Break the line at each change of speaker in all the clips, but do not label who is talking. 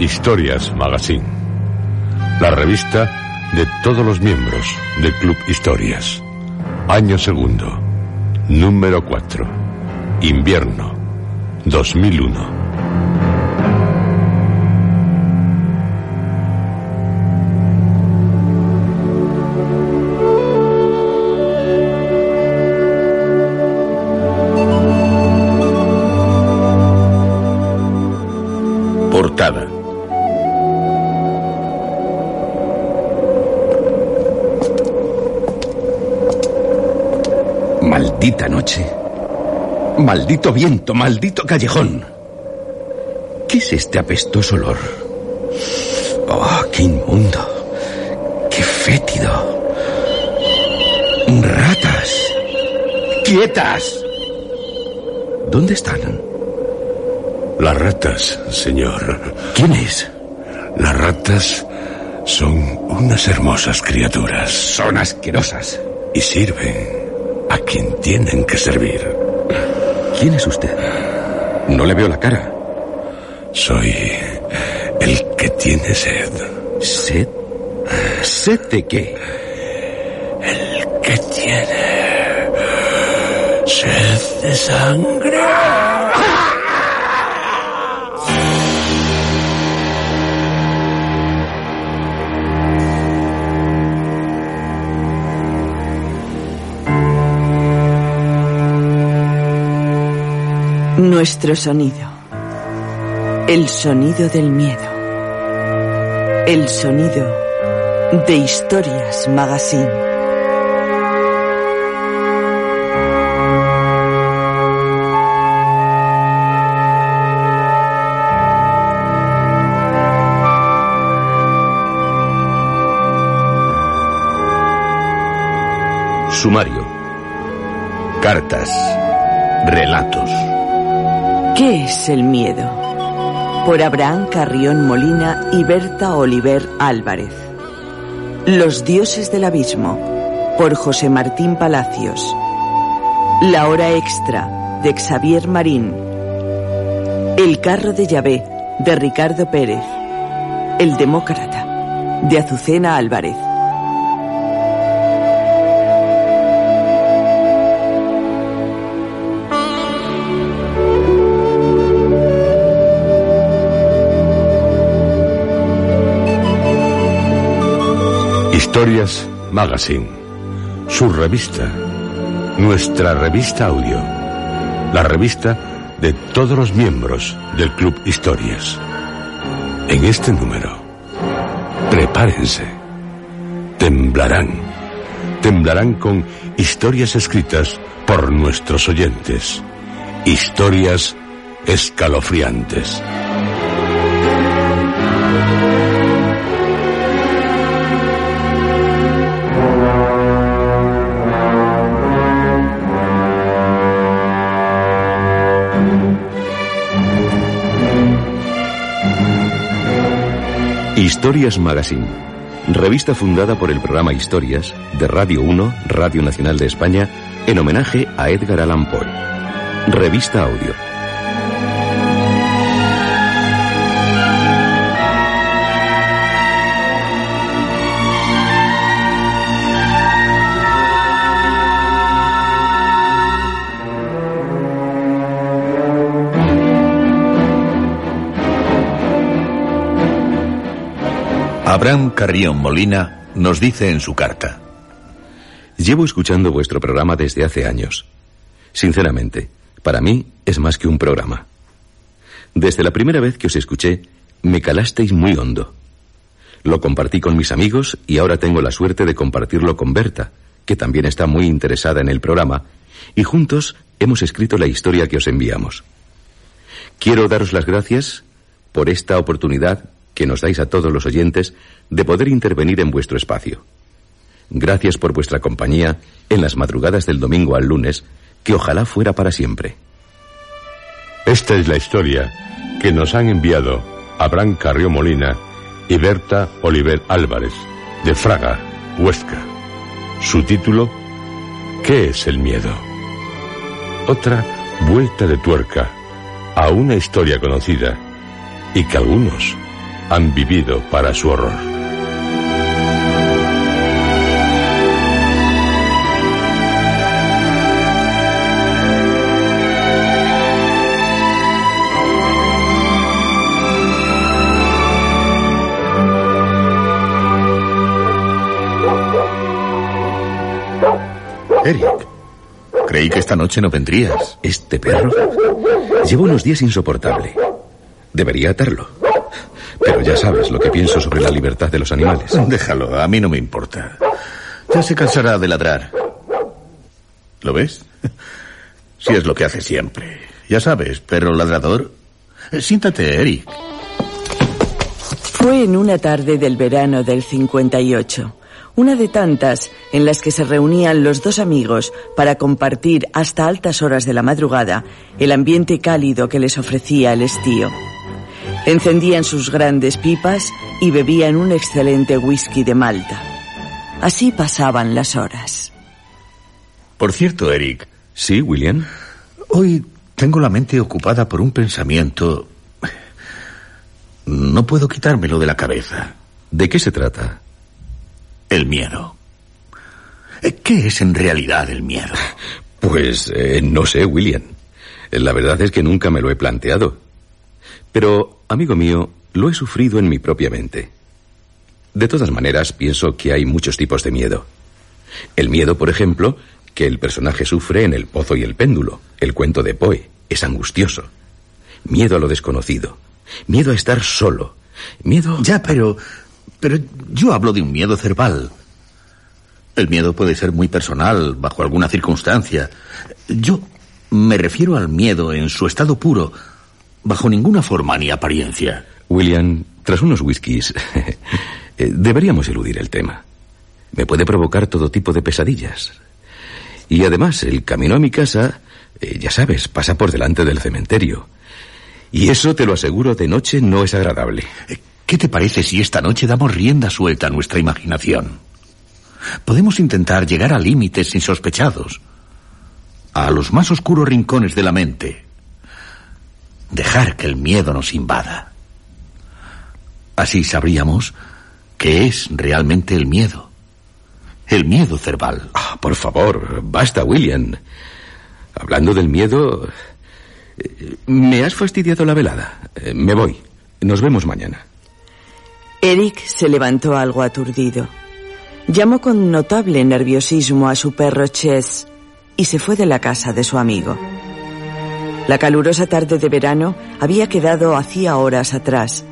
Historias Magazine, la revista de todos los miembros del Club Historias. Año segundo, número 4, invierno, 2001.
Maldita noche. Maldito viento, maldito callejón. ¿Qué es este apestoso olor? Oh, qué inmundo. Qué fétido. Ratas. ¡Quietas! ¿Dónde están?
Las ratas, señor.
¿Quién es?
Las ratas son unas hermosas criaturas
Son asquerosas.
y sirven a quien tienen que servir.
¿Quién es usted? No le veo la cara.
Soy el que tiene sed.
¿Sed? ¿Sed de qué?
El que tiene sed de sangre.
Nuestro sonido. El sonido del miedo. El sonido de Historias Magazine.
Sumario. Cartas. Relatos.
¿Qué es el miedo? Por Abraham Carrión Molina y Berta Oliver Álvarez. Los dioses del abismo. Por José Martín Palacios. La hora extra de Xavier Marín. El carro de Yahvé de Ricardo Pérez. El demócrata de Azucena Álvarez.
Historias Magazine. Su revista. Nuestra revista audio. La revista de todos los miembros del Club Historias. En este número, prepárense. Temblarán. Temblarán con historias escritas por nuestros oyentes. Historias escalofriantes.
Historias Magazine, revista fundada por el programa Historias de Radio 1, Radio Nacional de España, en homenaje a Edgar Allan Poe. Revista Audio.
Abraham Carrión Molina nos dice en su carta.
Llevo escuchando vuestro programa desde hace años. Sinceramente, para mí es más que un programa. Desde la primera vez que os escuché, me calasteis muy hondo. Lo compartí con mis amigos y ahora tengo la suerte de compartirlo con Berta, que también está muy interesada en el programa, y juntos hemos escrito la historia que os enviamos. Quiero daros las gracias por esta oportunidad que nos dais a todos los oyentes de poder intervenir en vuestro espacio. Gracias por vuestra compañía en las madrugadas del domingo al lunes, que ojalá fuera para siempre.
Esta es la historia que nos han enviado Abraham Carrió Molina y Berta Oliver Álvarez, de Fraga, Huesca. Su título, ¿Qué es el miedo? Otra vuelta de tuerca a una historia conocida y que algunos han vivido para su horror.
Eric, creí que esta noche no vendrías.
¿Este perro? Llevo unos días insoportable. Debería atarlo. Pero ya sabes lo que pienso sobre la libertad de los animales.
Déjalo, a mí no me importa. Ya se cansará de ladrar. ¿Lo ves? Si es lo que hace siempre. Ya sabes, perro ladrador. Siéntate, Eric.
Fue en una tarde del verano del 58, una de tantas en las que se reunían los dos amigos para compartir hasta altas horas de la madrugada el ambiente cálido que les ofrecía el estío. Encendían sus grandes pipas y bebían un excelente whisky de Malta. Así pasaban las horas.
Por cierto, Eric.
¿Sí, William?
Hoy tengo la mente ocupada por un pensamiento. No puedo quitármelo de la cabeza.
¿De qué se trata?
El miedo. ¿Qué es en realidad el miedo?
Pues eh, no sé, William. La verdad es que nunca me lo he planteado. Pero, amigo mío, lo he sufrido en mi propia mente. De todas maneras, pienso que hay muchos tipos de miedo. El miedo, por ejemplo, que el personaje sufre en El Pozo y el Péndulo, el cuento de Poe, es angustioso. Miedo a lo desconocido. Miedo a estar solo. Miedo.
Ya, pero. Pero yo hablo de un miedo cerval. El miedo puede ser muy personal, bajo alguna circunstancia. Yo me refiero al miedo en su estado puro, bajo ninguna forma ni apariencia.
William, tras unos whiskies, eh, deberíamos eludir el tema. Me puede provocar todo tipo de pesadillas. Y además, el camino a mi casa, eh, ya sabes, pasa por delante del cementerio. Y eso, te lo aseguro, de noche no es agradable.
Eh, ¿Qué te parece si esta noche damos rienda suelta a nuestra imaginación? Podemos intentar llegar a límites insospechados, a los más oscuros rincones de la mente. Dejar que el miedo nos invada. Así sabríamos qué es realmente el miedo. El miedo cerval.
Ah, por favor, basta, William. Hablando del miedo... eh, Me has fastidiado la velada. Eh, Me voy. Nos vemos mañana.
Eric se levantó algo aturdido. Llamó con notable nerviosismo a su perro Chess y se fue de la casa de su amigo. La calurosa tarde de verano había quedado hacía horas atrás,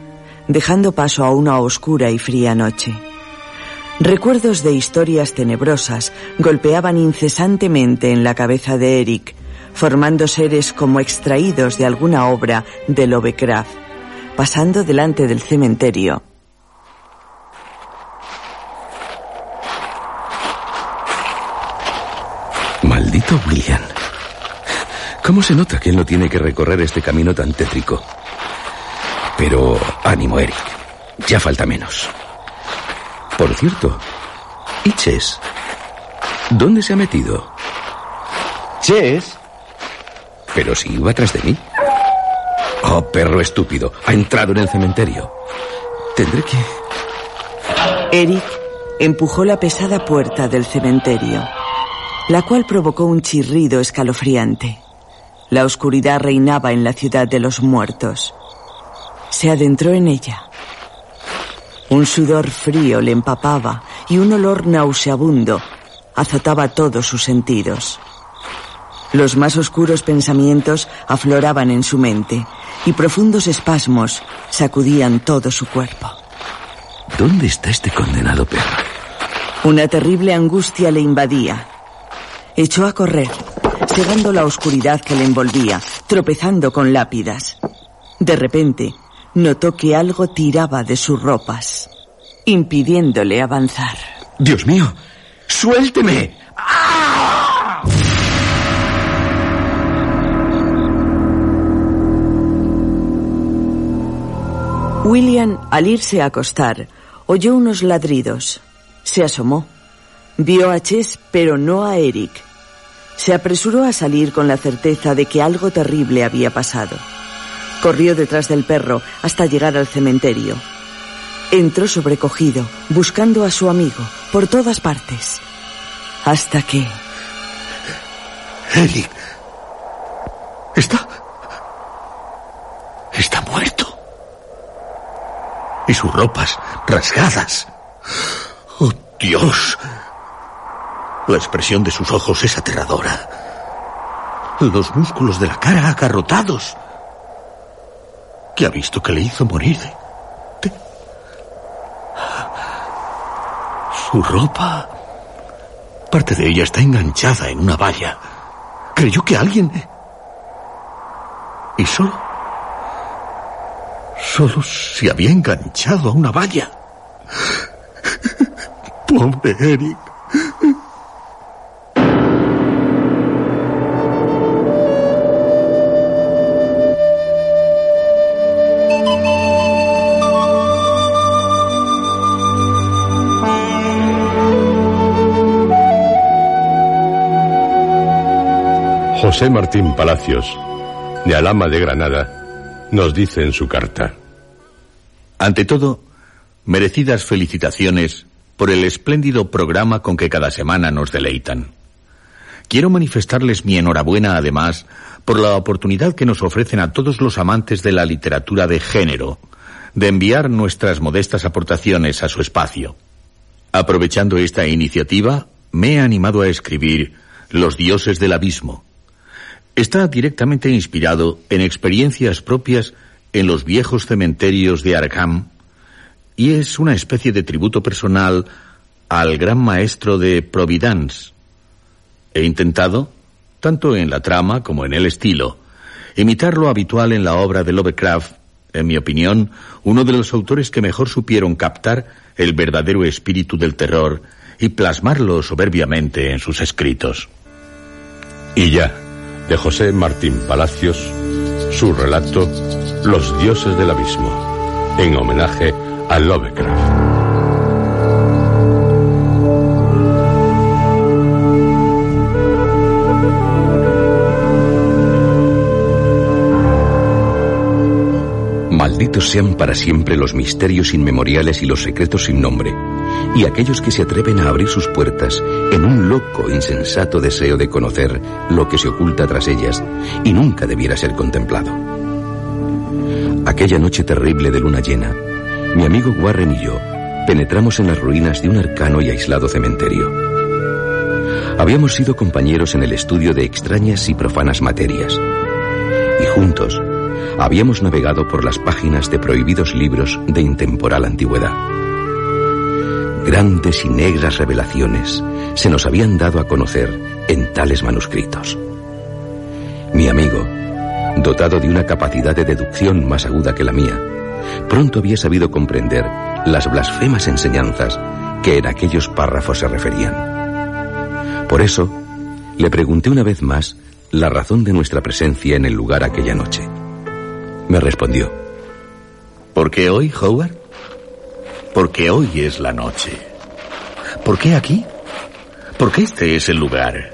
dejando paso a una oscura y fría noche. Recuerdos de historias tenebrosas golpeaban incesantemente en la cabeza de Eric, formando seres como extraídos de alguna obra de Lovecraft. Pasando delante del cementerio,
Maldito William. ¿Cómo se nota que él no tiene que recorrer este camino tan tétrico? Pero ánimo, Eric. Ya falta menos. Por cierto, ¿y Chess? ¿Dónde se ha metido?
¿Chess?
Pero si iba atrás de mí. Oh, perro estúpido. Ha entrado en el cementerio. Tendré que...
Eric empujó la pesada puerta del cementerio, la cual provocó un chirrido escalofriante. La oscuridad reinaba en la ciudad de los muertos. Se adentró en ella. Un sudor frío le empapaba y un olor nauseabundo azotaba todos sus sentidos. Los más oscuros pensamientos afloraban en su mente y profundos espasmos sacudían todo su cuerpo.
¿Dónde está este condenado perro?
Una terrible angustia le invadía. Echó a correr, cegando la oscuridad que le envolvía, tropezando con lápidas. De repente, notó que algo tiraba de sus ropas, impidiéndole avanzar.
Dios mío, suélteme.
William, al irse a acostar, oyó unos ladridos. Se asomó. Vio a Chess, pero no a Eric. Se apresuró a salir con la certeza de que algo terrible había pasado. Corrió detrás del perro hasta llegar al cementerio. Entró sobrecogido, buscando a su amigo por todas partes. Hasta que...
Eric. Está... Está muerto. Y sus ropas rasgadas. ¡Oh, Dios! La expresión de sus ojos es aterradora. Los músculos de la cara agarrotados. ¿Qué ha visto que le hizo morir? De- Su ropa. Parte de ella está enganchada en una valla. Creyó que alguien... Y solo... Solo se había enganchado a una valla. Pobre Eric.
José Martín Palacios, de Alama de Granada, nos dice en su carta.
Ante todo, merecidas felicitaciones por el espléndido programa con que cada semana nos deleitan. Quiero manifestarles mi enhorabuena además por la oportunidad que nos ofrecen a todos los amantes de la literatura de género de enviar nuestras modestas aportaciones a su espacio. Aprovechando esta iniciativa, me he animado a escribir Los dioses del abismo. Está directamente inspirado en experiencias propias en los viejos cementerios de Arkham y es una especie de tributo personal al gran maestro de Providence. He intentado, tanto en la trama como en el estilo, imitar lo habitual en la obra de Lovecraft, en mi opinión, uno de los autores que mejor supieron captar el verdadero espíritu del terror y plasmarlo soberbiamente en sus escritos.
Y ya, de José Martín Palacios, su relato Los dioses del abismo, en homenaje a Lovecraft.
Malditos sean para siempre los misterios inmemoriales y los secretos sin nombre, y aquellos que se atreven a abrir sus puertas en un loco, insensato deseo de conocer lo que se oculta tras ellas y nunca debiera ser contemplado. Aquella noche terrible de luna llena, mi amigo Warren y yo penetramos en las ruinas de un arcano y aislado cementerio. Habíamos sido compañeros en el estudio de extrañas y profanas materias, y juntos habíamos navegado por las páginas de prohibidos libros de intemporal antigüedad. Grandes y negras revelaciones se nos habían dado a conocer en tales manuscritos. Mi amigo, dotado de una capacidad de deducción más aguda que la mía, pronto había sabido comprender las blasfemas enseñanzas que en aquellos párrafos se referían. Por eso, le pregunté una vez más la razón de nuestra presencia en el lugar aquella noche. Me respondió.
¿Por qué hoy, Howard? Porque hoy es la noche. ¿Por qué aquí? Porque este es el lugar.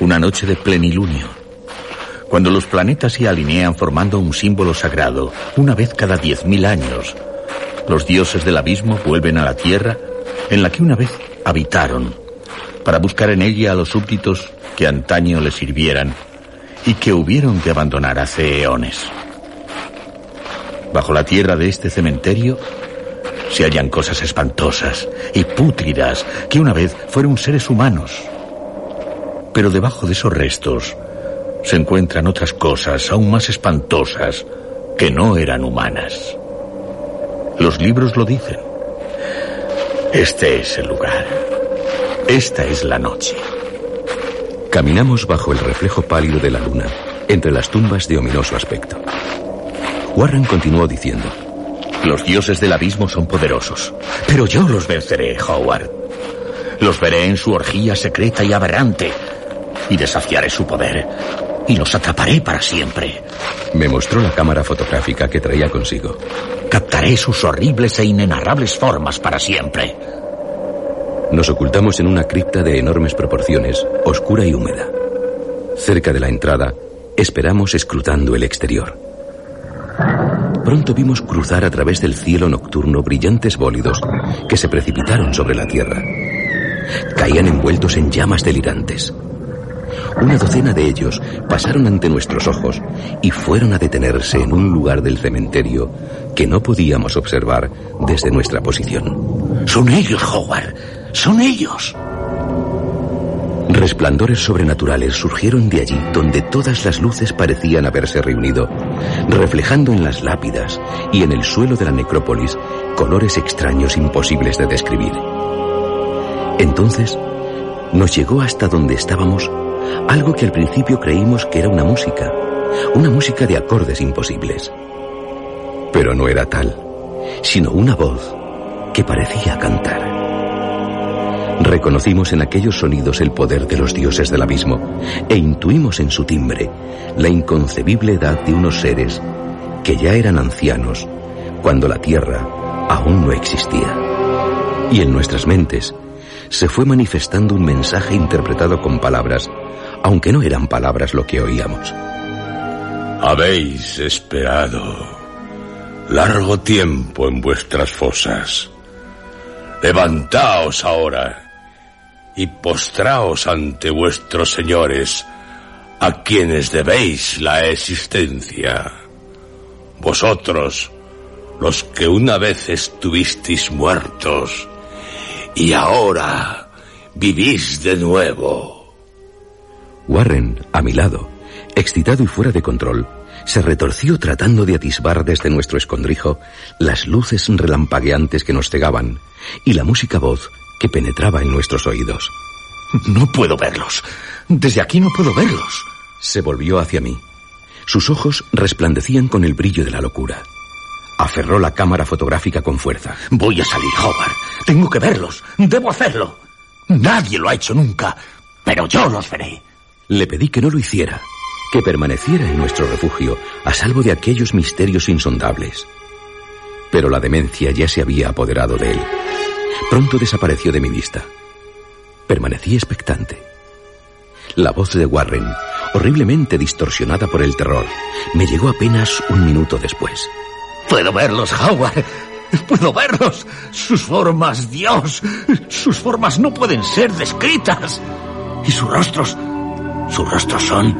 Una noche de plenilunio. Cuando los planetas se alinean formando un símbolo sagrado, una vez cada diez mil años, los dioses del abismo vuelven a la tierra en la que una vez habitaron, para buscar en ella a los súbditos que antaño les sirvieran y que hubieron de abandonar hace eones. Bajo la tierra de este cementerio se hallan cosas espantosas y pútridas que una vez fueron seres humanos. Pero debajo de esos restos se encuentran otras cosas aún más espantosas que no eran humanas. Los libros lo dicen. Este es el lugar. Esta es la noche.
Caminamos bajo el reflejo pálido de la luna, entre las tumbas de ominoso aspecto. Warren continuó diciendo,
Los dioses del abismo son poderosos, pero yo los venceré, Howard. Los veré en su orgía secreta y aberrante, y desafiaré su poder, y los atraparé para siempre.
Me mostró la cámara fotográfica que traía consigo.
Captaré sus horribles e inenarrables formas para siempre.
Nos ocultamos en una cripta de enormes proporciones, oscura y húmeda. Cerca de la entrada, esperamos escrutando el exterior. Pronto vimos cruzar a través del cielo nocturno brillantes bólidos que se precipitaron sobre la tierra. Caían envueltos en llamas delirantes. Una docena de ellos pasaron ante nuestros ojos y fueron a detenerse en un lugar del cementerio que no podíamos observar desde nuestra posición.
Son ellos, Howard. Son ellos.
Resplandores sobrenaturales surgieron de allí donde todas las luces parecían haberse reunido, reflejando en las lápidas y en el suelo de la necrópolis colores extraños imposibles de describir. Entonces nos llegó hasta donde estábamos algo que al principio creímos que era una música, una música de acordes imposibles. Pero no era tal, sino una voz que parecía cantar. Reconocimos en aquellos sonidos el poder de los dioses del abismo e intuimos en su timbre la inconcebible edad de unos seres que ya eran ancianos cuando la tierra aún no existía. Y en nuestras mentes se fue manifestando un mensaje interpretado con palabras, aunque no eran palabras lo que oíamos.
Habéis esperado largo tiempo en vuestras fosas. Levantaos ahora y postraos ante vuestros señores, a quienes debéis la existencia. Vosotros, los que una vez estuvisteis muertos, y ahora vivís de nuevo.
Warren, a mi lado, excitado y fuera de control, se retorció tratando de atisbar desde nuestro escondrijo las luces relampagueantes que nos cegaban y la música voz que penetraba en nuestros oídos.
No puedo verlos. Desde aquí no puedo verlos.
Se volvió hacia mí. Sus ojos resplandecían con el brillo de la locura. Aferró la cámara fotográfica con fuerza.
Voy a salir, Howard. Tengo que verlos. Debo hacerlo. Nadie lo ha hecho nunca, pero yo los veré.
Le pedí que no lo hiciera, que permaneciera en nuestro refugio a salvo de aquellos misterios insondables. Pero la demencia ya se había apoderado de él. Pronto desapareció de mi vista. Permanecí expectante. La voz de Warren, horriblemente distorsionada por el terror, me llegó apenas un minuto después.
Puedo verlos, Howard. Puedo verlos. Sus formas, Dios. Sus formas no pueden ser descritas. Y sus rostros. Sus rostros son.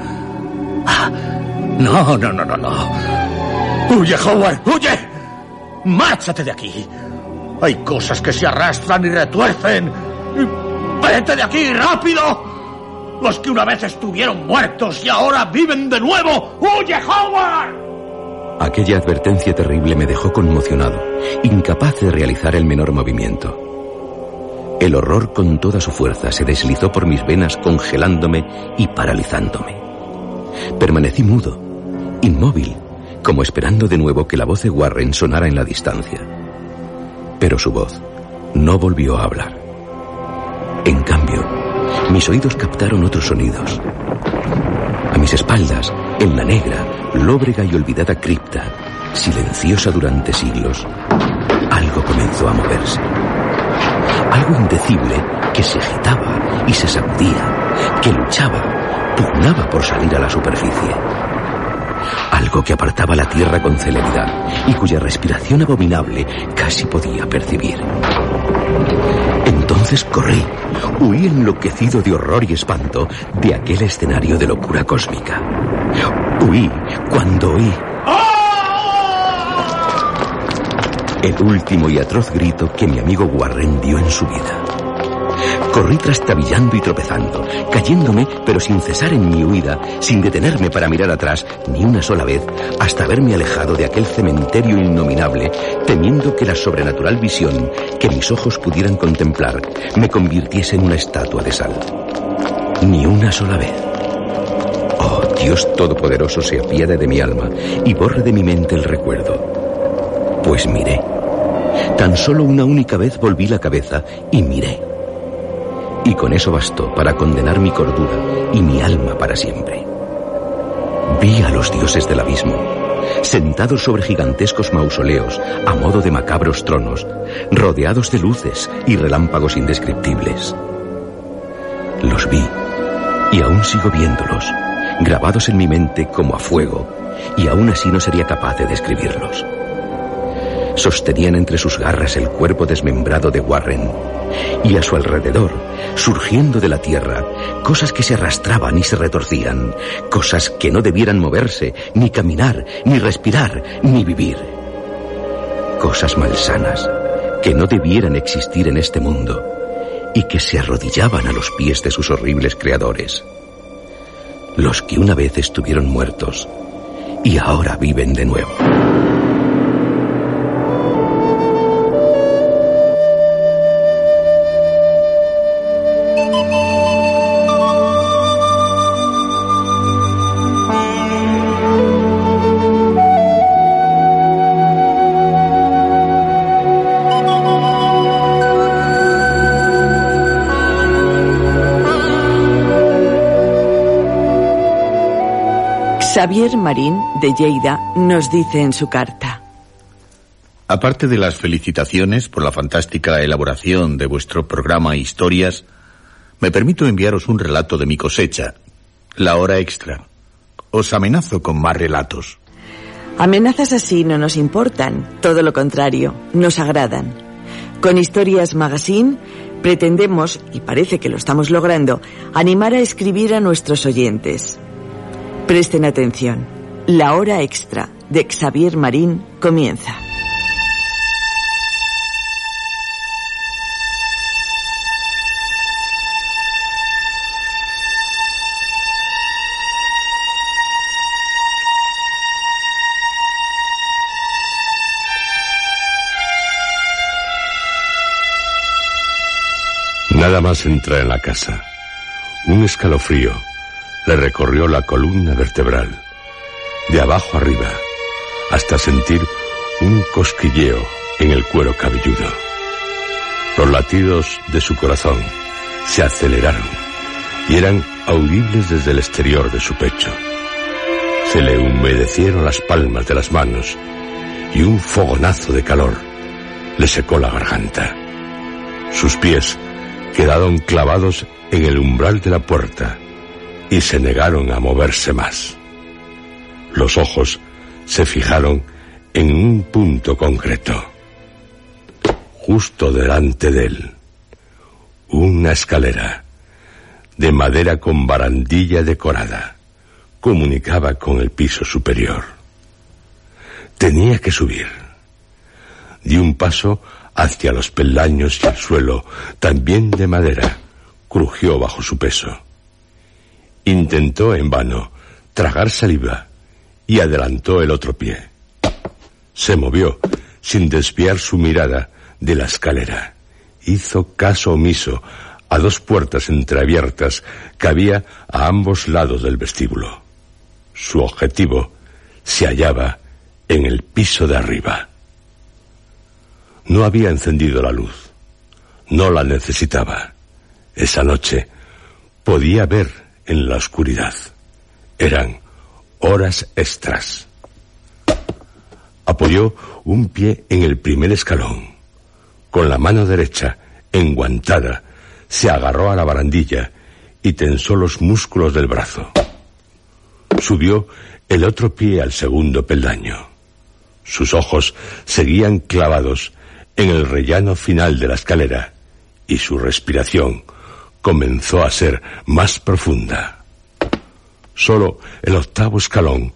Ah, no, no, no, no, no. Huye, Howard, huye. Márchate de aquí. Hay cosas que se arrastran y retuercen. ¡Vete de aquí, rápido! Los que una vez estuvieron muertos y ahora viven de nuevo. ¡Huye, Howard!
Aquella advertencia terrible me dejó conmocionado, incapaz de realizar el menor movimiento. El horror con toda su fuerza se deslizó por mis venas congelándome y paralizándome. Permanecí mudo, inmóvil, como esperando de nuevo que la voz de Warren sonara en la distancia. Pero su voz no volvió a hablar. En cambio, mis oídos captaron otros sonidos. A mis espaldas, en la negra, lóbrega y olvidada cripta, silenciosa durante siglos, algo comenzó. a moverse. Algo indecible que se agitaba y se sacudía, que luchaba, pugnaba por salir a la superficie. Algo que apartaba la tierra con celeridad y cuya respiración abominable casi podía percibir. Entonces corrí, huí enloquecido de horror y espanto de aquel escenario de locura cósmica. Huí cuando oí el último y atroz grito que mi amigo Warren dio en su vida. Corrí trastabillando y tropezando, cayéndome, pero sin cesar en mi huida, sin detenerme para mirar atrás ni una sola vez, hasta haberme alejado de aquel cementerio innominable, temiendo que la sobrenatural visión que mis ojos pudieran contemplar me convirtiese en una estatua de sal. Ni una sola vez. Oh, Dios Todopoderoso se apiade de mi alma y borre de mi mente el recuerdo. Pues miré. Tan solo una única vez volví la cabeza y miré y con eso bastó para condenar mi cordura y mi alma para siempre. Vi a los dioses del abismo, sentados sobre gigantescos mausoleos a modo de macabros tronos, rodeados de luces y relámpagos indescriptibles. Los vi y aún sigo viéndolos, grabados en mi mente como a fuego, y aún así no sería capaz de describirlos. Sostenían entre sus garras el cuerpo desmembrado de Warren, y a su alrededor, surgiendo de la tierra, cosas que se arrastraban y se retorcían, cosas que no debieran moverse, ni caminar, ni respirar, ni vivir. Cosas malsanas que no debieran existir en este mundo y que se arrodillaban a los pies de sus horribles creadores. Los que una vez estuvieron muertos y ahora viven de nuevo.
Xavier Marín, de Lleida, nos dice en su carta.
Aparte de las felicitaciones por la fantástica elaboración de vuestro programa Historias, me permito enviaros un relato de mi cosecha, la hora extra. Os amenazo con más relatos.
Amenazas así no nos importan, todo lo contrario, nos agradan. Con Historias Magazine pretendemos, y parece que lo estamos logrando, animar a escribir a nuestros oyentes. Presten atención. La hora extra de Xavier Marín comienza.
Nada más entra en la casa. Un escalofrío le recorrió la columna vertebral, de abajo arriba, hasta sentir un cosquilleo en el cuero cabelludo. Los latidos de su corazón se aceleraron y eran audibles desde el exterior de su pecho. Se le humedecieron las palmas de las manos y un fogonazo de calor le secó la garganta. Sus pies quedaron clavados en el umbral de la puerta y se negaron a moverse más. Los ojos se fijaron en un punto concreto, justo delante de él, una escalera de madera con barandilla decorada comunicaba con el piso superior. Tenía que subir. Di un paso hacia los peldaños y el suelo, también de madera, crujió bajo su peso. Intentó en vano tragar saliva y adelantó el otro pie. Se movió sin desviar su mirada de la escalera. Hizo caso omiso a dos puertas entreabiertas que había a ambos lados del vestíbulo. Su objetivo se hallaba en el piso de arriba. No había encendido la luz. No la necesitaba. Esa noche podía ver en la oscuridad. Eran horas extras. Apoyó un pie en el primer escalón. con la mano derecha, enguantada, se agarró a la barandilla y tensó los músculos del brazo. Subió el otro pie al segundo peldaño. Sus ojos seguían clavados en el rellano final de la escalera y su respiración comenzó a ser más profunda. Solo el octavo escalón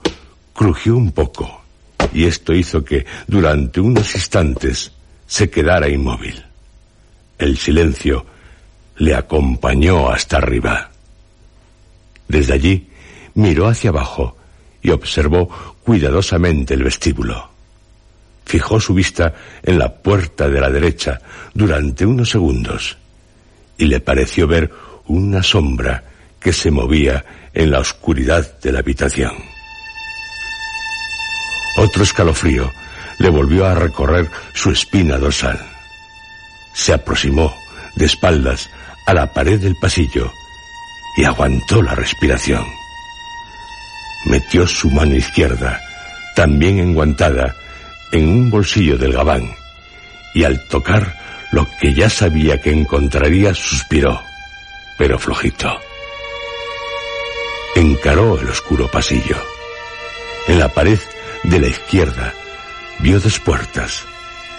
crujió un poco y esto hizo que durante unos instantes se quedara inmóvil. El silencio le acompañó hasta arriba. Desde allí miró hacia abajo y observó cuidadosamente el vestíbulo. Fijó su vista en la puerta de la derecha durante unos segundos y le pareció ver una sombra que se movía en la oscuridad de la habitación. Otro escalofrío le volvió a recorrer su espina dorsal. Se aproximó de espaldas a la pared del pasillo y aguantó la respiración. Metió su mano izquierda, también enguantada, en un bolsillo del gabán y al tocar lo que ya sabía que encontraría suspiró, pero flojito. Encaró el oscuro pasillo. En la pared de la izquierda vio dos puertas.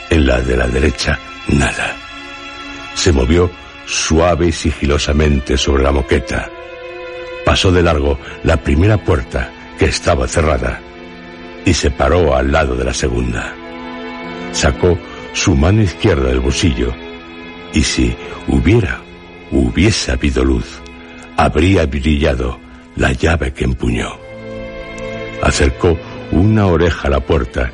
En la de la derecha, nada. Se movió suave y sigilosamente sobre la moqueta. Pasó de largo la primera puerta, que estaba cerrada, y se paró al lado de la segunda. Sacó su mano izquierda del bolsillo, y si hubiera, hubiese habido luz, habría brillado la llave que empuñó. Acercó una oreja a la puerta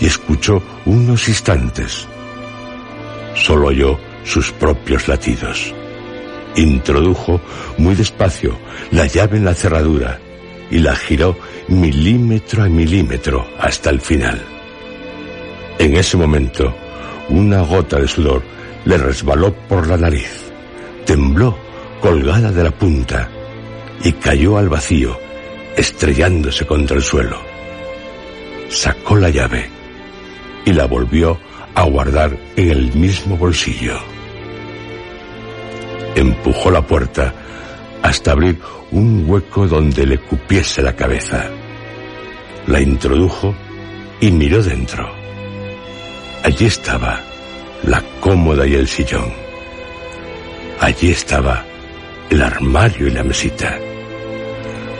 y escuchó unos instantes. Solo oyó sus propios latidos. Introdujo muy despacio la llave en la cerradura y la giró milímetro a milímetro hasta el final. En ese momento, una gota de sudor le resbaló por la nariz, tembló colgada de la punta y cayó al vacío, estrellándose contra el suelo. Sacó la llave y la volvió a guardar en el mismo bolsillo. Empujó la puerta hasta abrir un hueco donde le cupiese la cabeza. La introdujo y miró dentro. Allí estaba la cómoda y el sillón. Allí estaba el armario y la mesita.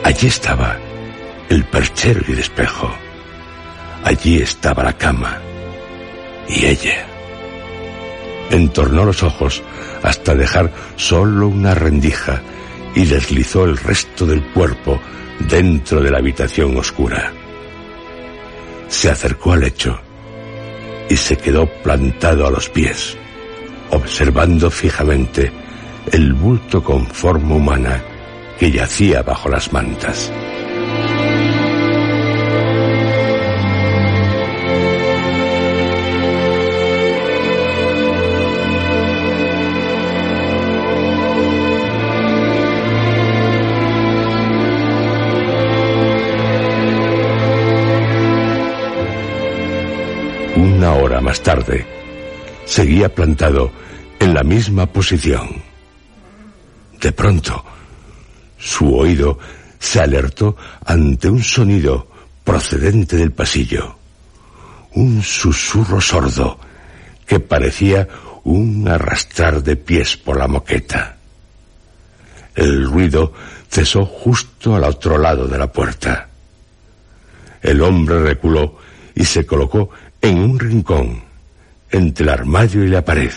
Allí estaba el perchero y el espejo. Allí estaba la cama y ella. Entornó los ojos hasta dejar solo una rendija y deslizó el resto del cuerpo dentro de la habitación oscura. Se acercó al lecho y se quedó plantado a los pies, observando fijamente el bulto con forma humana que yacía bajo las mantas. Una hora más tarde, seguía plantado en la misma posición. De pronto, su oído se alertó ante un sonido procedente del pasillo. Un susurro sordo que parecía un arrastrar de pies por la moqueta. El ruido cesó justo al otro lado de la puerta. El hombre reculó y se colocó en un rincón, entre el armario y la pared,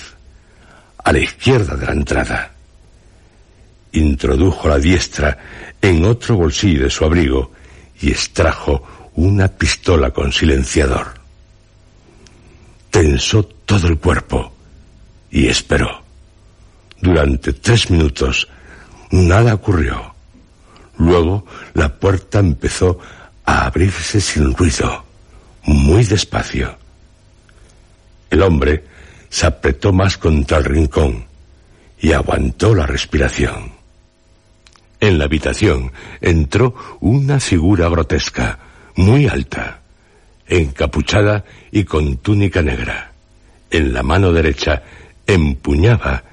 a la izquierda de la entrada. Introdujo la diestra en otro bolsillo de su abrigo y extrajo una pistola con silenciador. Tensó todo el cuerpo y esperó. Durante tres minutos nada ocurrió. Luego la puerta empezó a abrirse sin ruido muy despacio. El hombre se apretó más contra el rincón y aguantó la respiración. En la habitación entró una figura grotesca, muy alta, encapuchada y con túnica negra. en la mano derecha empuñaba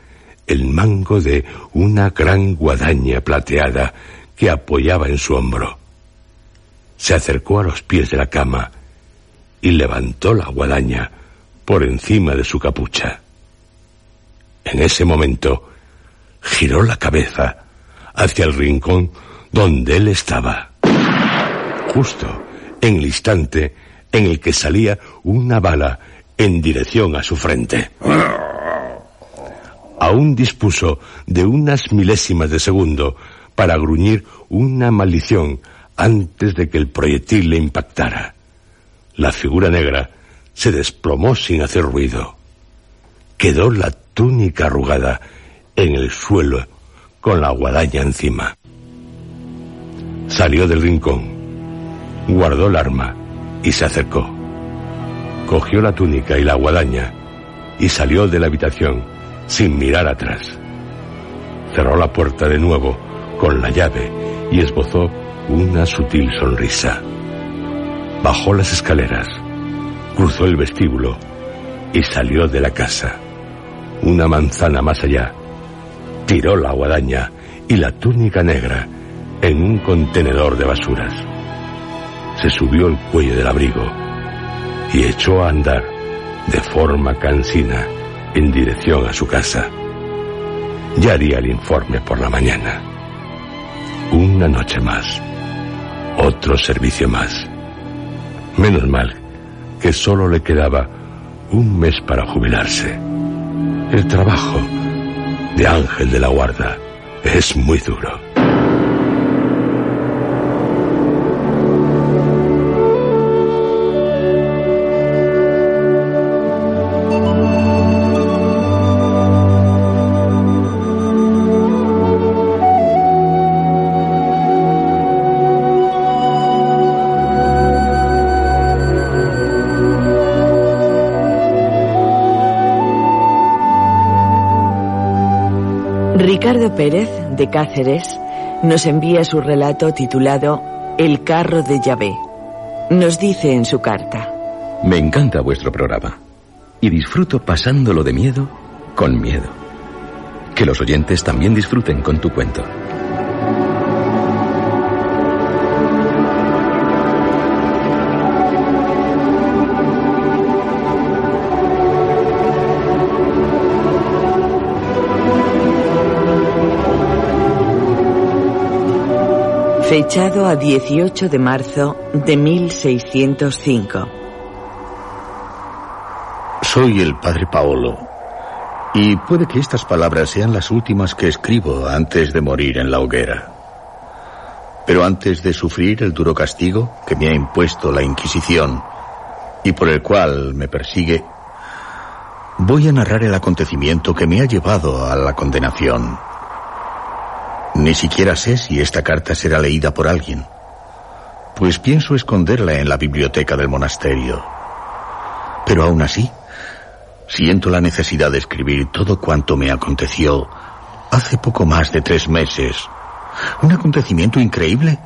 el mango de una gran guadaña plateada que apoyaba en su hombro. Se acercó a los pies de la cama y levantó la guadaña por encima de su capucha. En ese momento giró la cabeza hacia el rincón donde él estaba. Justo en el instante en el que salía una bala en dirección a su frente. Aún dispuso de unas milésimas de segundo para gruñir una maldición antes de que el proyectil le impactara. La figura negra se desplomó sin hacer ruido. Quedó la túnica arrugada en el suelo con la guadaña encima. Salió del rincón, guardó el arma y se acercó. Cogió la túnica y la guadaña y salió de la habitación sin mirar atrás. Cerró la puerta de nuevo con la llave y esbozó una sutil sonrisa. Bajó las escaleras, cruzó el vestíbulo y salió de la casa. Una manzana más allá, tiró la guadaña y la túnica negra en un contenedor de basuras. Se subió el cuello del abrigo y echó a andar de forma cansina en dirección a su casa. Ya haría el informe por la mañana. Una noche más. Otro servicio más. Menos mal que solo le quedaba un mes para jubilarse. El trabajo de ángel de la guarda es muy duro.
Ricardo Pérez, de Cáceres, nos envía su relato titulado El carro de Yahvé. Nos dice en su carta.
Me encanta vuestro programa y disfruto pasándolo de miedo con miedo. Que los oyentes también disfruten con tu cuento.
Fechado a 18 de marzo de 1605.
Soy el padre Paolo. Y puede que estas palabras sean las últimas que escribo antes de morir en la hoguera. Pero antes de sufrir el duro castigo que me ha impuesto la Inquisición y por el cual me persigue, voy a narrar el acontecimiento que me ha llevado a la condenación. Ni siquiera sé si esta carta será leída por alguien, pues pienso esconderla en la biblioteca del monasterio. Pero aún así, siento la necesidad de escribir todo cuanto me aconteció hace poco más de tres meses. Un acontecimiento increíble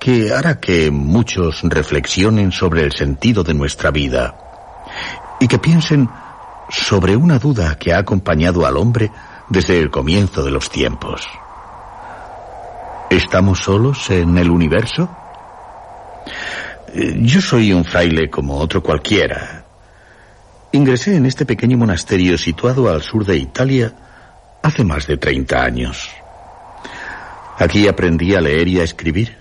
que hará que muchos reflexionen sobre el sentido de nuestra vida y que piensen sobre una duda que ha acompañado al hombre desde el comienzo de los tiempos. ¿Estamos solos en el universo? Eh, yo soy un fraile como otro cualquiera. Ingresé en este pequeño monasterio situado al sur de Italia hace más de 30 años. Aquí aprendí a leer y a escribir,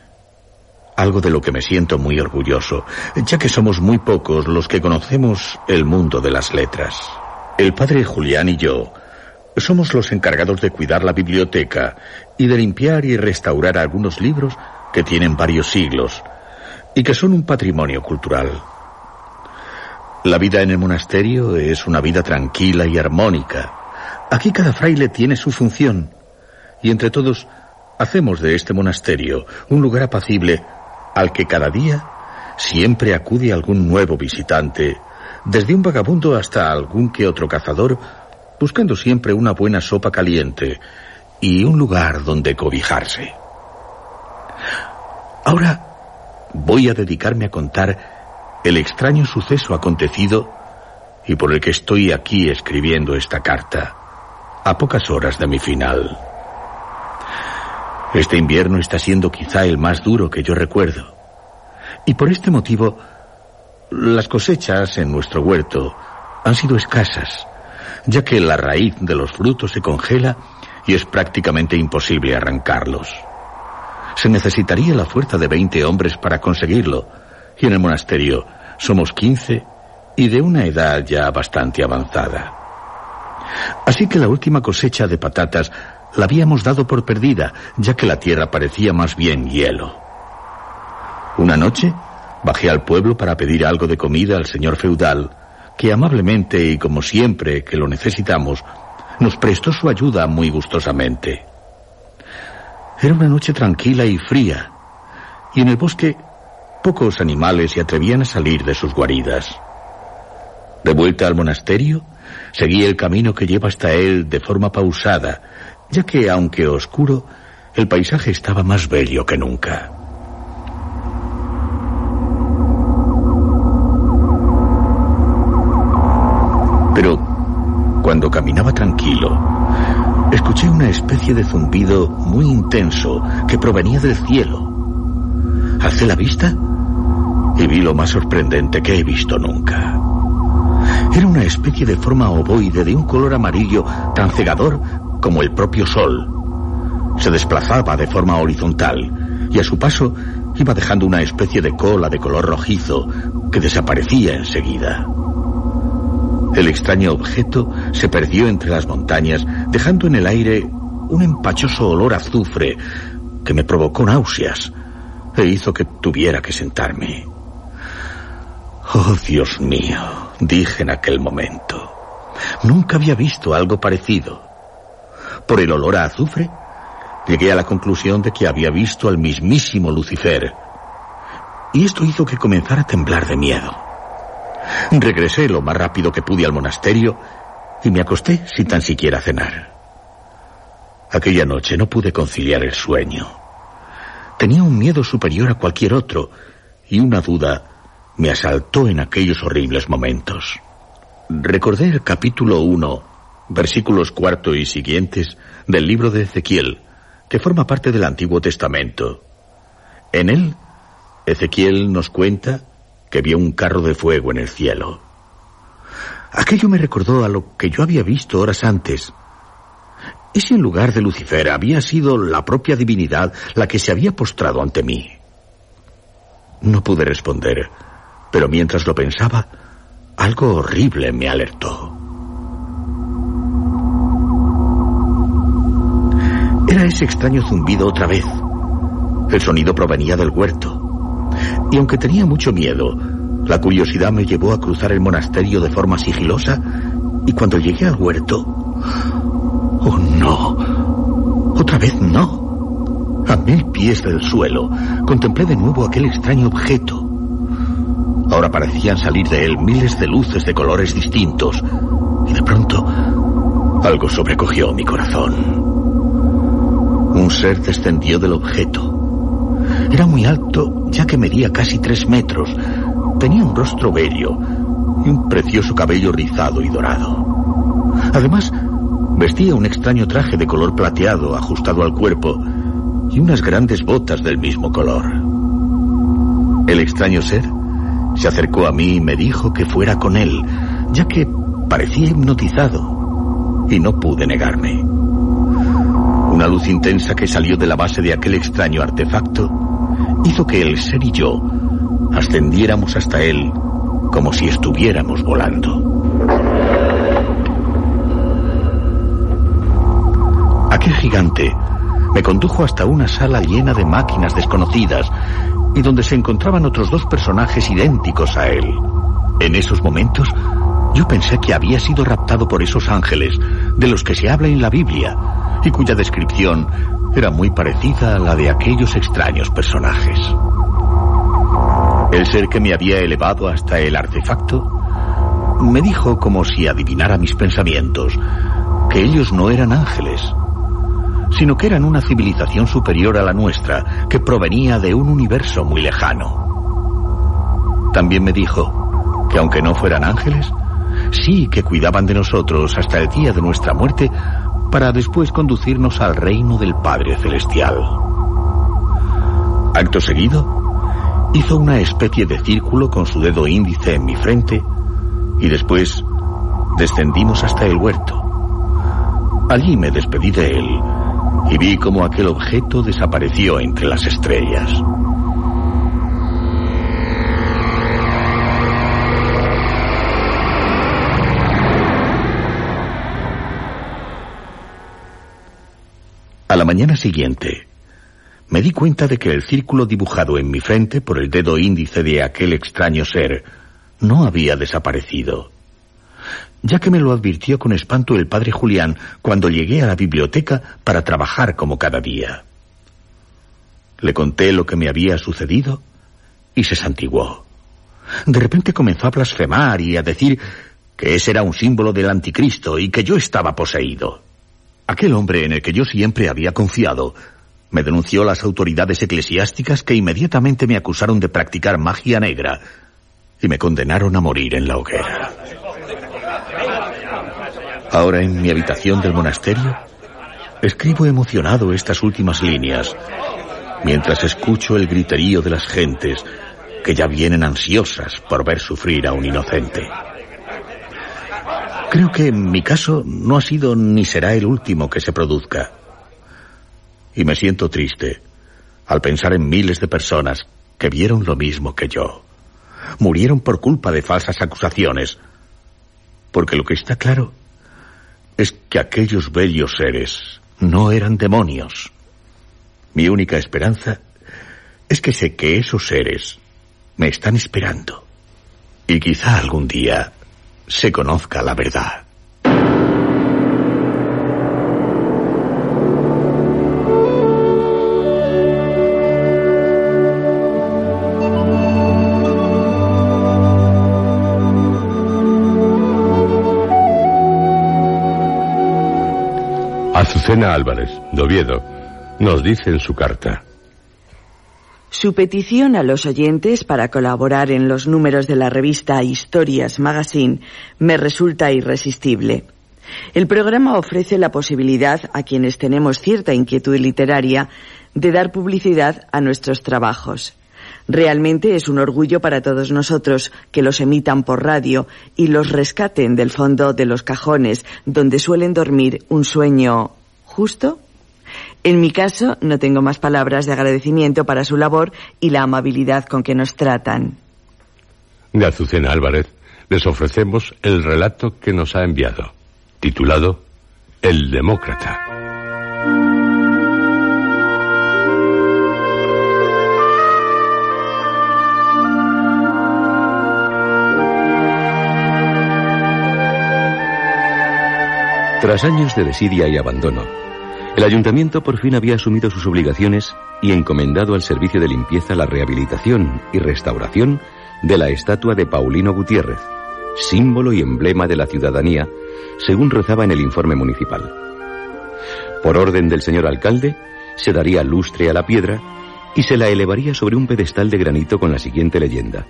algo de lo que me siento muy orgulloso, ya que somos muy pocos los que conocemos el mundo de las letras. El padre Julián y yo somos los encargados de cuidar la biblioteca y de limpiar y restaurar algunos libros que tienen varios siglos y que son un patrimonio cultural. La vida en el monasterio es una vida tranquila y armónica. Aquí cada fraile tiene su función y entre todos hacemos de este monasterio un lugar apacible al que cada día siempre acude algún nuevo visitante, desde un vagabundo hasta algún que otro cazador, buscando siempre una buena sopa caliente y un lugar donde cobijarse. Ahora voy a dedicarme a contar el extraño suceso acontecido y por el que estoy aquí escribiendo esta carta, a pocas horas de mi final. Este invierno está siendo quizá el más duro que yo recuerdo, y por este motivo las cosechas en nuestro huerto han sido escasas, ya que la raíz de los frutos se congela y es prácticamente imposible arrancarlos. Se necesitaría la fuerza de 20 hombres para conseguirlo, y en el monasterio somos 15 y de una edad ya bastante avanzada. Así que la última cosecha de patatas la habíamos dado por perdida, ya que la tierra parecía más bien hielo. Una noche bajé al pueblo para pedir algo de comida al señor feudal, que amablemente y como siempre que lo necesitamos, nos prestó su ayuda muy gustosamente. Era una noche tranquila y fría, y en el bosque pocos animales se atrevían a salir de sus guaridas. De vuelta al monasterio, seguí el camino que lleva hasta él de forma pausada, ya que, aunque oscuro, el paisaje estaba más bello que nunca. Pero cuando caminaba tranquilo, escuché una especie de zumbido muy intenso que provenía del cielo. Alcé la vista y vi lo más sorprendente que he visto nunca. Era una especie de forma ovoide de un color amarillo tan cegador como el propio sol. Se desplazaba de forma horizontal y a su paso iba dejando una especie de cola de color rojizo que desaparecía enseguida. El extraño objeto se perdió entre las montañas, dejando en el aire un empachoso olor a azufre que me provocó náuseas e hizo que tuviera que sentarme. Oh, Dios mío, dije en aquel momento. Nunca había visto algo parecido. Por el olor a azufre, llegué a la conclusión de que había visto al mismísimo Lucifer. Y esto hizo que comenzara a temblar de miedo. Regresé lo más rápido que pude al monasterio y me acosté sin tan siquiera cenar. Aquella noche no pude conciliar el sueño. Tenía un miedo superior a cualquier otro y una duda me asaltó en aquellos horribles momentos. Recordé el capítulo 1, versículos cuarto y siguientes del libro de Ezequiel, que forma parte del Antiguo Testamento. En él, Ezequiel nos cuenta que vio un carro de fuego en el cielo. Aquello me recordó a lo que yo había visto horas antes. ¿Y si en lugar de Lucifer había sido la propia divinidad la que se había postrado ante mí? No pude responder, pero mientras lo pensaba, algo horrible me alertó. Era ese extraño zumbido otra vez. El sonido provenía del huerto. Y aunque tenía mucho miedo, la curiosidad me llevó a cruzar el monasterio de forma sigilosa y cuando llegué al huerto... ¡Oh, no! Otra vez no. A mil pies del suelo, contemplé de nuevo aquel extraño objeto. Ahora parecían salir de él miles de luces de colores distintos. Y de pronto, algo sobrecogió mi corazón. Un ser descendió del objeto era muy alto, ya que medía casi tres metros. Tenía un rostro bello y un precioso cabello rizado y dorado. Además, vestía un extraño traje de color plateado ajustado al cuerpo y unas grandes botas del mismo color. El extraño ser se acercó a mí y me dijo que fuera con él, ya que parecía hipnotizado, y no pude negarme. Una luz intensa que salió de la base de aquel extraño artefacto hizo que el ser y yo ascendiéramos hasta él como si estuviéramos volando. Aquel gigante me condujo hasta una sala llena de máquinas desconocidas y donde se encontraban otros dos personajes idénticos a él. En esos momentos yo pensé que había sido raptado por esos ángeles de los que se habla en la Biblia y cuya descripción era muy parecida a la de aquellos extraños personajes. El ser que me había elevado hasta el artefacto me dijo como si adivinara mis pensamientos que ellos no eran ángeles, sino que eran una civilización superior a la nuestra que provenía de un universo muy lejano. También me dijo que aunque no fueran ángeles, Sí que cuidaban de nosotros hasta el día de nuestra muerte para después conducirnos al reino del Padre Celestial. Acto seguido, hizo una especie de círculo con su dedo índice en mi frente y después descendimos hasta el huerto. Allí me despedí de él y vi cómo aquel objeto desapareció entre las estrellas. A la mañana siguiente, me di cuenta de que el círculo dibujado en mi frente por el dedo índice de aquel extraño ser no había desaparecido, ya que me lo advirtió con espanto el padre Julián cuando llegué a la biblioteca para trabajar como cada día. Le conté lo que me había sucedido y se santiguó. De repente comenzó a blasfemar y a decir que ese era un símbolo del anticristo y que yo estaba poseído. Aquel hombre en el que yo siempre había confiado me denunció las autoridades eclesiásticas que inmediatamente me acusaron de practicar magia negra y me condenaron a morir en la hoguera. Ahora en mi habitación del monasterio escribo emocionado estas últimas líneas mientras escucho el griterío de las gentes que ya vienen ansiosas por ver sufrir a un inocente. Creo que en mi caso no ha sido ni será el último que se produzca. Y me siento triste al pensar en miles de personas que vieron lo mismo que yo. Murieron por culpa de falsas acusaciones. Porque lo que está claro es que aquellos bellos seres no eran demonios. Mi única esperanza es que sé que esos seres me están esperando. Y quizá algún día se conozca la verdad.
Azucena Álvarez, de Oviedo, nos dice en su carta.
Su petición a los oyentes para colaborar en los números de la revista Historias Magazine me resulta irresistible. El programa ofrece la posibilidad a quienes tenemos cierta inquietud literaria de dar publicidad a nuestros trabajos. Realmente es un orgullo para todos nosotros que los emitan por radio y los rescaten del fondo de los cajones donde suelen dormir un sueño justo en mi caso, no tengo más palabras de agradecimiento para su labor y la amabilidad con que nos tratan.
De Azucena Álvarez, les ofrecemos el relato que nos ha enviado, titulado El Demócrata.
Tras años de desidia y abandono, el ayuntamiento por fin había asumido sus obligaciones y encomendado al servicio de limpieza la rehabilitación y restauración de la estatua de Paulino Gutiérrez, símbolo y emblema de la ciudadanía, según rezaba en el informe municipal. Por orden del señor alcalde, se daría lustre a la piedra y se la elevaría sobre un pedestal de granito con la siguiente leyenda.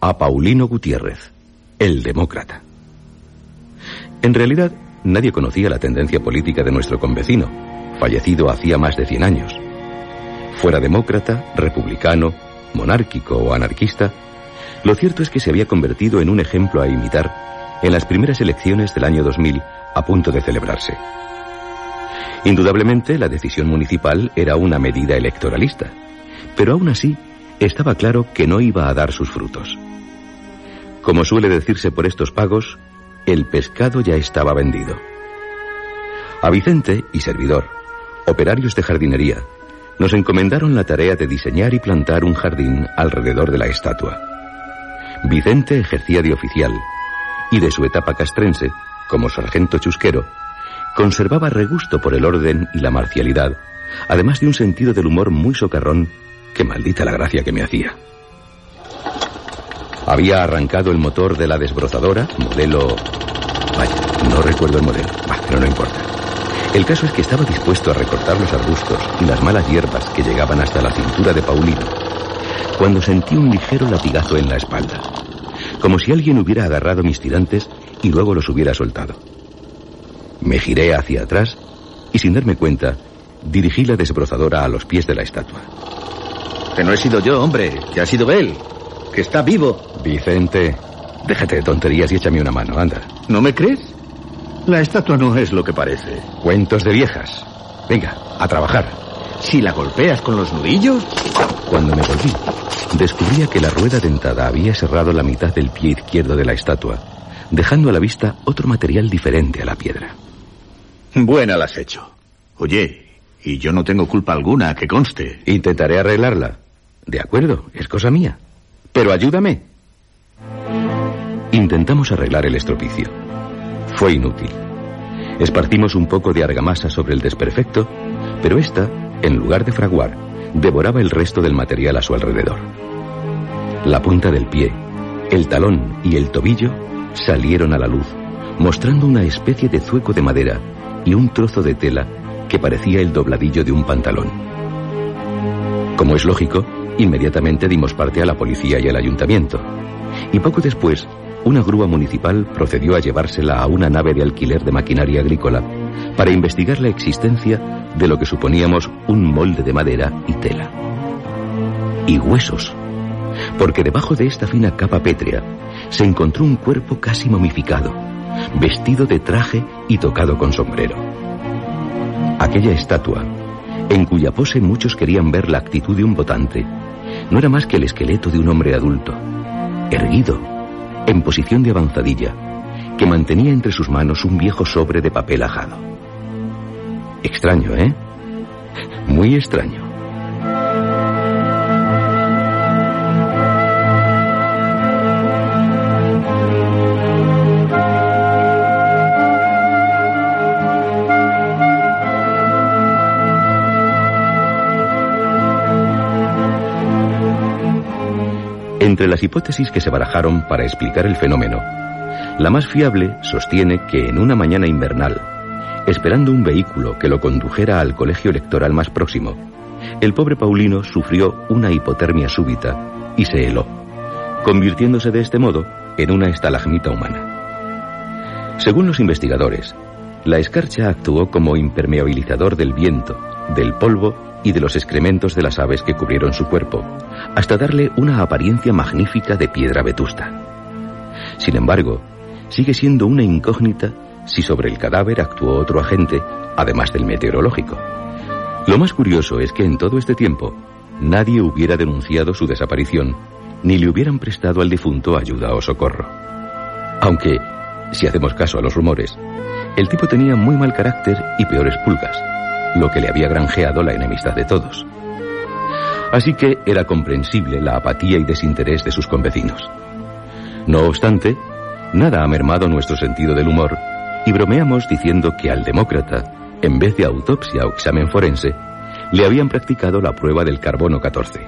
A Paulino Gutiérrez, el demócrata. En realidad, nadie conocía la tendencia política de nuestro convecino, fallecido hacía más de 100 años. Fuera demócrata, republicano, monárquico o anarquista, lo cierto es que se había convertido en un ejemplo a imitar en las primeras elecciones del año 2000 a punto de celebrarse. Indudablemente la decisión municipal era una medida electoralista, pero aún así estaba claro que no iba a dar sus frutos. Como suele decirse por estos pagos, el pescado ya estaba vendido. A Vicente y servidor, operarios de jardinería, nos encomendaron la tarea de diseñar y plantar un jardín alrededor de la estatua. Vicente ejercía de oficial y de su etapa castrense, como sargento chusquero, conservaba regusto por el orden y la marcialidad, además de un sentido del humor muy socarrón que maldita la gracia que me hacía. Había arrancado el motor de la desbrozadora, modelo... Vaya, no recuerdo el modelo, pero no importa. El caso es que estaba dispuesto a recortar los arbustos y las malas hierbas que llegaban hasta la cintura de Paulino, cuando sentí un ligero latigazo en la espalda, como si alguien hubiera agarrado mis tirantes y luego los hubiera soltado. Me giré hacia atrás y sin darme cuenta, dirigí la desbrozadora a los pies de la estatua.
Que no he sido yo, hombre, que ha sido él, que está vivo.
Vicente, déjate de tonterías y échame una mano, anda.
¿No me crees? La estatua no es lo que parece.
Cuentos de viejas. Venga, a trabajar.
Si la golpeas con los nudillos.
Cuando me volví, descubría que la rueda dentada había cerrado la mitad del pie izquierdo de la estatua, dejando a la vista otro material diferente a la piedra.
Buena la has hecho. Oye, y yo no tengo culpa alguna, que conste.
Intentaré arreglarla. De acuerdo, es cosa mía. Pero ayúdame. Intentamos arreglar el estropicio. Fue inútil. Espartimos un poco de argamasa sobre el desperfecto, pero esta, en lugar de fraguar, devoraba el resto del material a su alrededor. La punta del pie, el talón y el tobillo salieron a la luz, mostrando una especie de zueco de madera y un trozo de tela que parecía el dobladillo de un pantalón. Como es lógico, inmediatamente dimos parte a la policía y al ayuntamiento. Y poco después, una grúa municipal procedió a llevársela a una nave de alquiler de maquinaria agrícola para investigar la existencia de lo que suponíamos un molde de madera y tela. Y huesos, porque debajo de esta fina capa pétrea se encontró un cuerpo casi momificado, vestido de traje y tocado con sombrero. Aquella estatua, en cuya pose muchos querían ver la actitud de un votante, no era más que el esqueleto de un hombre adulto, erguido, en posición de avanzadilla, que mantenía entre sus manos un viejo sobre de papel ajado. Extraño, ¿eh? Muy extraño. Entre las hipótesis que se barajaron para explicar el fenómeno, la más fiable sostiene que en una mañana invernal, esperando un vehículo que lo condujera al colegio electoral más próximo, el pobre Paulino sufrió una hipotermia súbita y se heló, convirtiéndose de este modo en una estalagmita humana. Según los investigadores, la escarcha actuó como impermeabilizador del viento, del polvo y de los excrementos de las aves que cubrieron su cuerpo, hasta darle una apariencia magnífica de piedra vetusta. Sin embargo, sigue siendo una incógnita si sobre el cadáver actuó otro agente, además del meteorológico. Lo más curioso es que en todo este tiempo nadie hubiera denunciado su desaparición, ni le hubieran prestado al difunto ayuda o socorro. Aunque, si hacemos caso a los rumores, el tipo tenía muy mal carácter y peores pulgas, lo que le había granjeado la enemistad de todos. Así que era comprensible la apatía y desinterés de sus convecinos. No obstante, nada ha mermado nuestro sentido del humor y bromeamos diciendo que al demócrata, en vez de autopsia o examen forense, le habían practicado la prueba del carbono 14.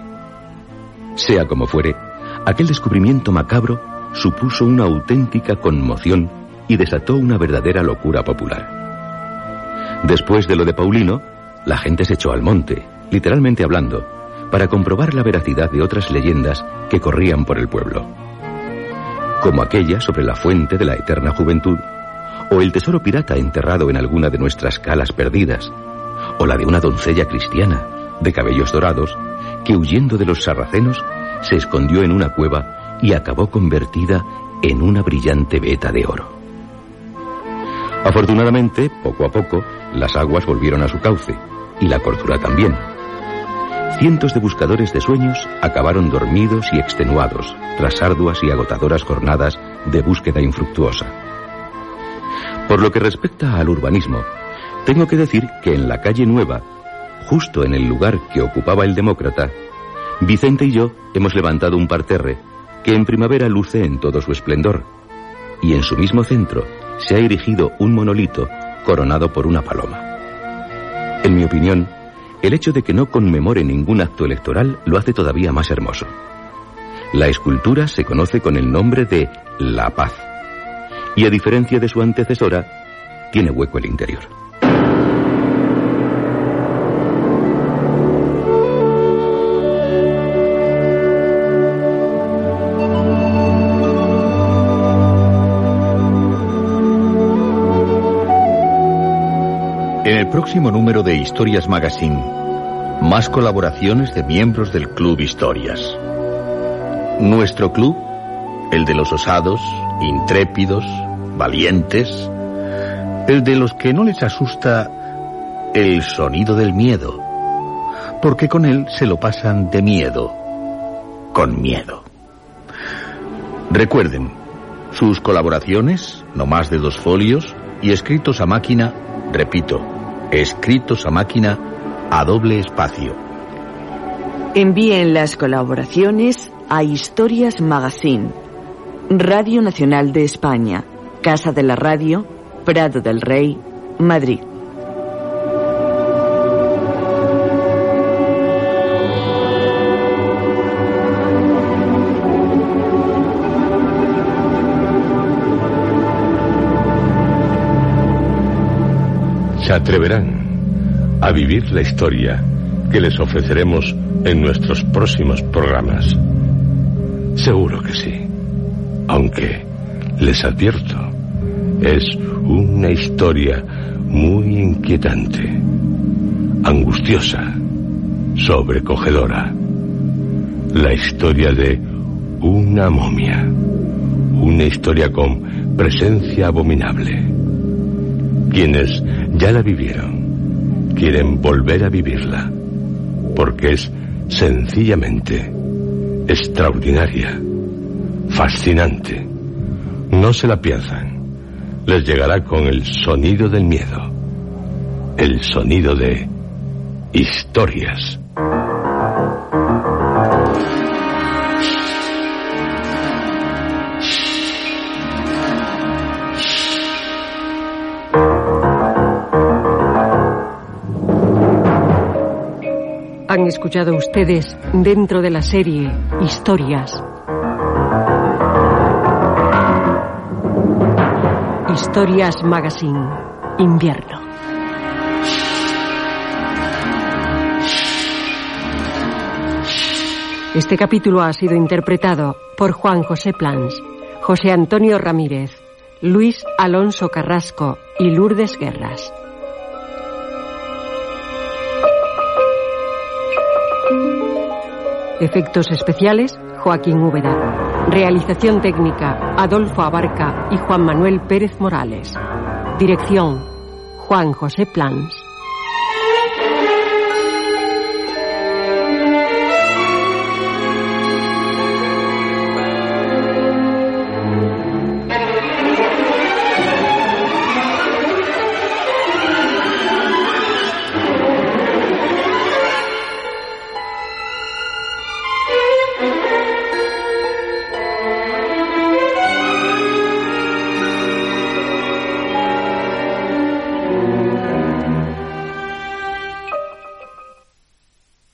Sea como fuere, aquel descubrimiento macabro supuso una auténtica conmoción y desató una verdadera locura popular. Después de lo de Paulino, la gente se echó al monte, literalmente hablando, para comprobar la veracidad de otras leyendas que corrían por el pueblo. Como aquella sobre la fuente de la eterna juventud, o el tesoro pirata enterrado en alguna de nuestras calas perdidas, o la de una doncella cristiana, de cabellos dorados, que huyendo de los sarracenos se escondió en una cueva y acabó convertida en una brillante veta de oro. Afortunadamente, poco a poco, las aguas volvieron a su cauce, y la cordura también. Cientos de buscadores de sueños acabaron dormidos y extenuados tras arduas y agotadoras jornadas de búsqueda infructuosa. Por lo que respecta al urbanismo, tengo que decir que en la calle Nueva, justo en el lugar que ocupaba el demócrata, Vicente y yo hemos levantado un parterre que en primavera luce en todo su esplendor, y en su mismo centro se ha erigido un monolito coronado por una paloma. En mi opinión, el hecho de que no conmemore ningún acto electoral lo hace todavía más hermoso. La escultura se conoce con el nombre de La Paz, y a diferencia de su antecesora, tiene hueco el interior.
En el próximo número de Historias Magazine, más colaboraciones de miembros del Club Historias. Nuestro club, el de los osados, intrépidos, valientes, el de los que no les asusta el sonido del miedo, porque con él se lo pasan de miedo, con miedo. Recuerden, sus colaboraciones, no más de dos folios, y escritos a máquina, repito, escritos a máquina a doble espacio.
Envíen las colaboraciones a Historias Magazine, Radio Nacional de España, Casa de la Radio, Prado del Rey, Madrid.
Atreverán a vivir la historia que les ofreceremos en nuestros próximos programas. Seguro que sí. Aunque, les advierto, es una historia muy inquietante, angustiosa, sobrecogedora. La historia de una momia. Una historia con presencia abominable. Quienes ya la vivieron quieren volver a vivirla porque es sencillamente extraordinaria, fascinante. No se la piensan. Les llegará con el sonido del miedo, el sonido de historias.
Escuchado ustedes dentro de la serie Historias. Historias Magazine, invierno. Este capítulo ha sido interpretado por Juan José Plans, José Antonio Ramírez, Luis Alonso Carrasco y Lourdes Guerras. Efectos especiales, Joaquín Úbeda. Realización técnica, Adolfo Abarca y Juan Manuel Pérez Morales. Dirección, Juan José Plans.